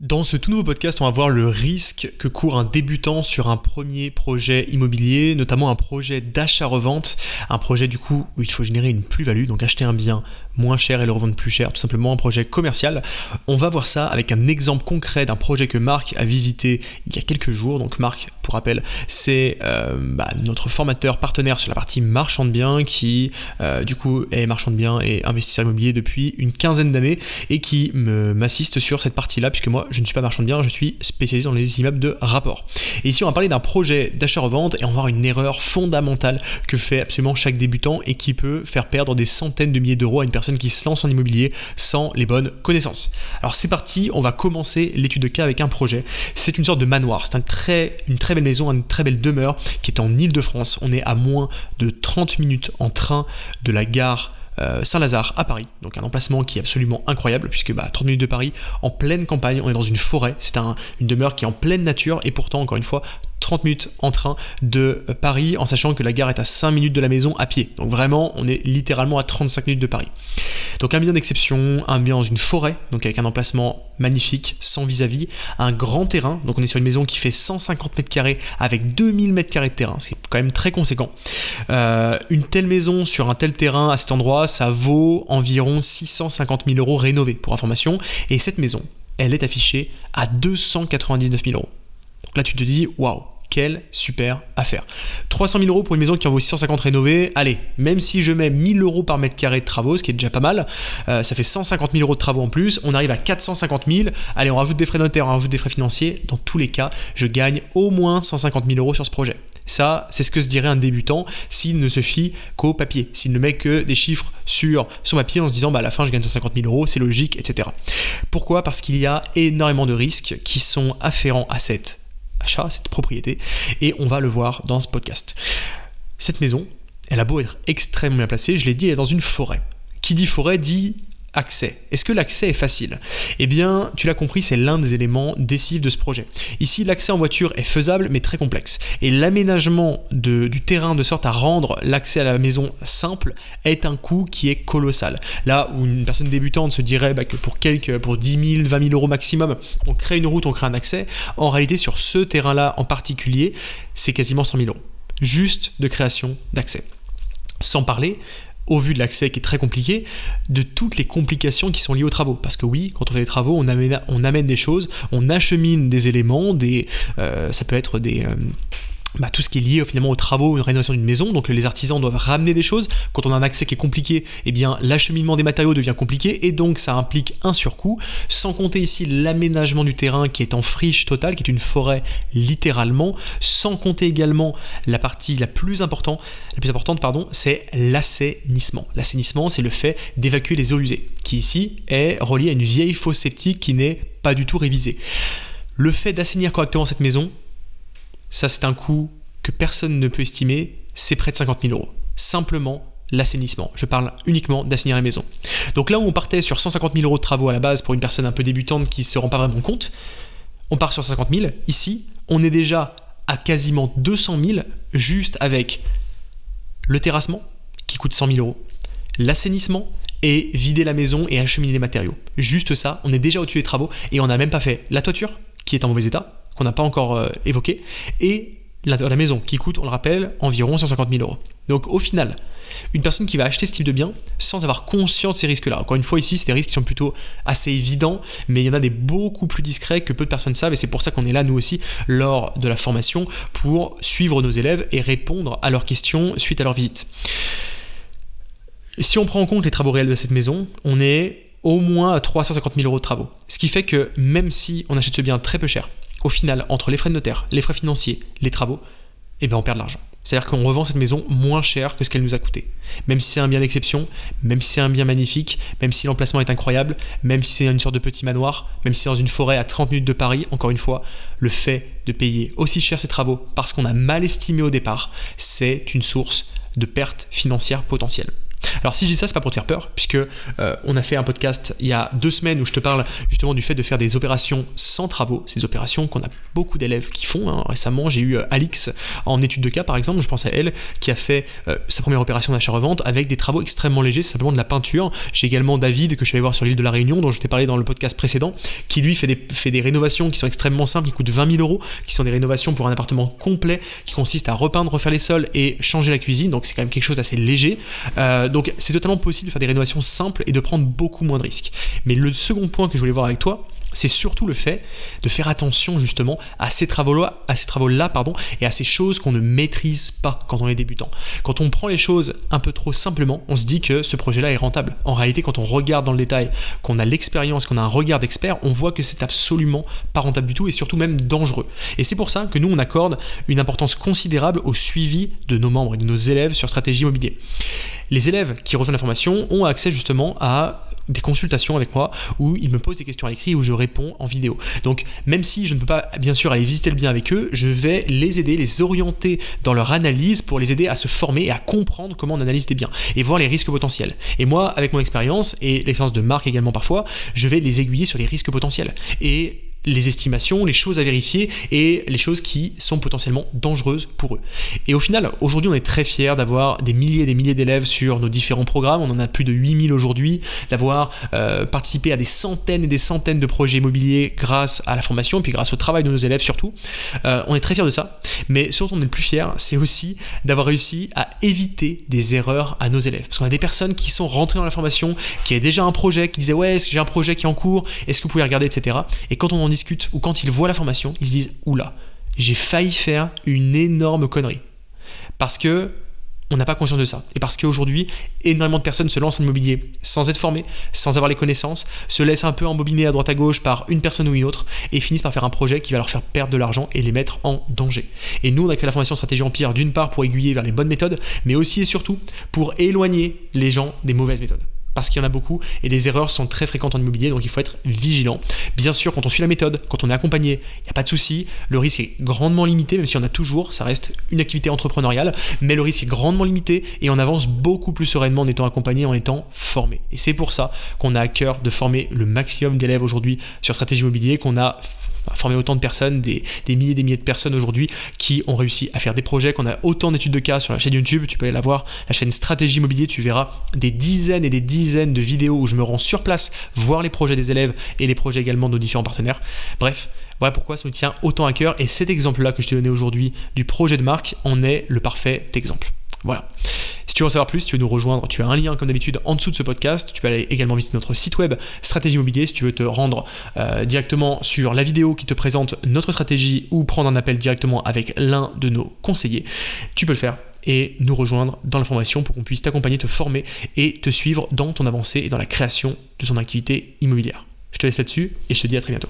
Dans ce tout nouveau podcast, on va voir le risque que court un débutant sur un premier projet immobilier, notamment un projet d'achat-revente, un projet du coup où il faut générer une plus-value, donc acheter un bien moins cher et le revendre plus cher, tout simplement un projet commercial. On va voir ça avec un exemple concret d'un projet que Marc a visité il y a quelques jours. Donc Marc, pour rappel, c'est euh, bah, notre formateur partenaire sur la partie marchand de biens qui euh, du coup est marchand de biens et investisseur immobilier depuis une quinzaine d'années et qui m'assiste sur cette partie-là puisque moi je ne suis pas marchand de biens, je suis spécialisé dans les immeubles de rapport. Et ici, on va parler d'un projet d'achat-revente et on va voir une erreur fondamentale que fait absolument chaque débutant et qui peut faire perdre des centaines de milliers d'euros à une personne qui se lance en immobilier sans les bonnes connaissances. Alors c'est parti, on va commencer l'étude de cas avec un projet. C'est une sorte de manoir, c'est une très belle maison, une très belle demeure qui est en Ile-de-France. On est à moins de 30 minutes en train de la gare Saint-Lazare à Paris. Donc un emplacement qui est absolument incroyable puisque bah, 30 minutes de Paris en pleine campagne, on est dans une forêt, c'est une demeure qui est en pleine nature et pourtant encore une fois 30 minutes en train de euh, Paris, en sachant que la gare est à 5 minutes de la maison à pied. Donc vraiment, on est littéralement à 35 minutes de Paris. Donc un bien d'exception, un bien dans une forêt, donc avec un emplacement magnifique, sans vis-à-vis, un grand terrain, donc on est sur une maison qui fait 150 mètres carrés avec 2000 mètres carrés de terrain, c'est quand même très conséquent. Euh, une telle maison sur un tel terrain à cet endroit, ça vaut environ 650 000 euros rénovés, pour information, et cette maison, elle est affichée à 299 000 euros. Donc là, tu te dis, waouh, quelle super affaire. 300 000 euros pour une maison qui en vaut 650 rénovée. Allez, même si je mets 1000 euros par mètre carré de travaux, ce qui est déjà pas mal, euh, ça fait 150 000 euros de travaux en plus. On arrive à 450 000. Allez, on rajoute des frais notaires, on rajoute des frais financiers. Dans tous les cas, je gagne au moins 150 000 euros sur ce projet. Ça, c'est ce que se dirait un débutant s'il ne se fie qu'au papier, s'il ne met que des chiffres sur son papier en se disant bah, à la fin je gagne 150 000 euros, c'est logique, etc. Pourquoi? Parce qu'il y a énormément de risques qui sont afférents à cette achat, cette propriété, et on va le voir dans ce podcast. Cette maison, elle a beau être extrêmement bien placée, je l'ai dit, elle est dans une forêt. Qui dit forêt dit Est-ce que l'accès est facile? Eh bien, tu l'as compris, c'est l'un des éléments décisifs de ce projet. Ici, l'accès en voiture est faisable, mais très complexe. Et l'aménagement du terrain de sorte à rendre l'accès à la maison simple est un coût qui est colossal. Là où une personne débutante se dirait bah, que pour pour 10 000, 20 000 euros maximum, on crée une route, on crée un accès. En réalité, sur ce terrain-là en particulier, c'est quasiment 100 000 euros. Juste de création d'accès. Sans parler au vu de l'accès qui est très compliqué, de toutes les complications qui sont liées aux travaux. Parce que oui, quand on fait des travaux, on amène, des choses, on achemine des éléments, des, euh, ça peut être des... Euh, bah, tout ce qui est lié finalement aux travaux, une rénovation d'une maison. Donc les artisans doivent ramener des choses. Quand on a un accès qui est compliqué, eh bien l'acheminement des matériaux devient compliqué et donc ça implique un surcoût. Sans compter ici l'aménagement du terrain qui est en friche totale, qui est une forêt littéralement. Sans compter également la partie la plus importante, la plus importante pardon, c'est l'assainissement. L'assainissement, c'est le fait d'évacuer les eaux usées, qui ici est relié à une vieille fosse septique qui n'est pas du tout révisée. Le fait d'assainir correctement cette maison, ça, c'est un coût que personne ne peut estimer, c'est près de 50 000 euros. Simplement l'assainissement. Je parle uniquement d'assainir la maison. Donc là où on partait sur 150 000 euros de travaux à la base pour une personne un peu débutante qui ne se rend pas vraiment compte, on part sur 50 000. Ici, on est déjà à quasiment 200 000 juste avec le terrassement qui coûte 100 000 euros, l'assainissement et vider la maison et acheminer les matériaux. Juste ça, on est déjà au-dessus des travaux et on n'a même pas fait la toiture qui est en mauvais état, qu'on n'a pas encore euh, évoqué, et la, la, maison qui coûte, on le rappelle, environ 150 000 euros. Donc au final, une personne qui va acheter ce type de bien sans avoir conscience de ces risques-là. Encore une fois, ici, c'est des risques qui sont plutôt assez évidents, mais il y en a des beaucoup plus discrets que peu de personnes savent, et c'est pour ça qu'on est là, nous aussi, lors de la formation, pour suivre nos élèves et répondre à leurs questions suite à leur visite. Si on prend en compte les travaux réels de cette maison, on est au moins à 350 000 euros de travaux. Ce qui fait que même si on achète ce bien très peu cher, au final, entre les frais de notaire, les frais financiers, les travaux, eh bien on perd de l'argent. C'est-à-dire qu'on revend cette maison moins cher que ce qu'elle nous a coûté. Même si c'est un bien d'exception, même si c'est un bien magnifique, même si l'emplacement est incroyable, même si c'est une sorte de petit manoir, même si c'est dans une forêt à 30 minutes de Paris, encore une fois, le fait de payer aussi cher ces travaux parce qu'on a mal estimé au départ, c'est une source de perte financière potentielle. Alors si je dis ça, c'est pas pour te faire peur, puisque euh, on a fait un podcast il y a deux semaines où je te parle justement du fait de faire des opérations sans travaux, ces opérations qu'on a beaucoup d'élèves qui font. Hein. Récemment, j'ai eu euh, Alix en étude de cas, par exemple, je pense à elle, qui a fait euh, sa première opération d'achat-revente avec des travaux extrêmement légers, simplement de la peinture. J'ai également David, que je vais voir sur l'île de la Réunion, dont je t'ai parlé dans le podcast précédent, qui lui fait des, fait des rénovations qui sont extrêmement simples, qui coûtent 20 000 euros, qui sont des rénovations pour un appartement complet, qui consiste à repeindre, refaire les sols et changer la cuisine, donc c'est quand même quelque chose d'assez léger. Donc c'est totalement possible de faire des rénovations simples et de prendre beaucoup moins de risques. Mais le second point que je voulais voir avec toi, c'est surtout le fait de faire attention justement à ces travaux-là, pardon, et à ces choses qu'on ne maîtrise pas quand on est débutant. Quand on prend les choses un peu trop simplement, on se dit que ce projet-là est rentable. En réalité, quand on regarde dans le détail, qu'on a l'expérience, qu'on a un regard d'expert, on voit que c'est absolument pas rentable du tout et surtout même dangereux. Et c'est pour ça que nous on accorde une importance considérable au suivi de nos membres et de nos élèves sur stratégie immobilier. Les élèves qui rejoignent la formation ont accès justement à des consultations avec moi où ils me posent des questions à l'écrit où je réponds en vidéo. Donc même si je ne peux pas bien sûr aller visiter le bien avec eux, je vais les aider, les orienter dans leur analyse pour les aider à se former et à comprendre comment on analyse des biens et voir les risques potentiels. Et moi, avec mon expérience et l'expérience de Marc également parfois, je vais les aiguiller sur les risques potentiels. Et les estimations, les choses à vérifier et les choses qui sont potentiellement dangereuses pour eux. Et au final, aujourd'hui, on est très fiers d'avoir des milliers et des milliers d'élèves sur nos différents programmes. On en a plus de 8000 aujourd'hui, d'avoir euh, participé à des centaines et des centaines de projets immobiliers grâce à la formation, puis grâce au travail de nos élèves surtout. Euh, on est très fiers de ça. Mais surtout, on est le plus fiers, c'est aussi d'avoir réussi à éviter des erreurs à nos élèves. Parce qu'on a des personnes qui sont rentrées dans la formation, qui avaient déjà un projet, qui disaient ouais, j'ai un projet qui est en cours, est-ce que vous pouvez regarder, etc. Et quand on en ou quand ils voient la formation, ils se disent Oula, j'ai failli faire une énorme connerie. Parce que on n'a pas conscience de ça. Et parce qu'aujourd'hui, énormément de personnes se lancent en immobilier sans être formées, sans avoir les connaissances, se laissent un peu embobiner à droite à gauche par une personne ou une autre et finissent par faire un projet qui va leur faire perdre de l'argent et les mettre en danger. Et nous, on a créé la formation Stratégie Empire d'une part pour aiguiller vers les bonnes méthodes, mais aussi et surtout pour éloigner les gens des mauvaises méthodes parce qu'il y en a beaucoup et les erreurs sont très fréquentes en immobilier, donc il faut être vigilant. Bien sûr, quand on suit la méthode, quand on est accompagné, il n'y a pas de souci, le risque est grandement limité, même s'il y en a toujours, ça reste une activité entrepreneuriale, mais le risque est grandement limité et on avance beaucoup plus sereinement en étant accompagné, en étant formé. Et c'est pour ça qu'on a à cœur de former le maximum d'élèves aujourd'hui sur stratégie immobilier, qu'on a former autant de personnes, des, milliers et des milliers de personnes aujourd'hui qui ont réussi à faire des projets, qu'on a autant d'études de cas sur la chaîne YouTube, tu peux aller la voir, la chaîne Stratégie Immobilier, tu verras des dizaines et des dizaines de vidéos où je me rends sur place, voir les projets des élèves et les projets également de nos différents partenaires. Bref, voilà pourquoi ça me tient autant à cœur et cet exemple-là que je t'ai donné aujourd'hui du projet de marque en est le parfait exemple. Voilà. Si tu veux en savoir plus, si tu veux nous rejoindre, tu as un lien comme d'habitude en dessous de ce podcast. Tu peux aller également visiter notre site web Stratégie Immobilier si tu veux te rendre euh, directement sur la vidéo qui te présente notre stratégie ou prendre un appel directement avec l'un de nos conseillers. Tu peux le faire et nous rejoindre dans la formation pour qu'on puisse t'accompagner, te former et te suivre dans ton avancée et dans la création de ton activité immobilière. Je te laisse là-dessus et je te dis à très bientôt.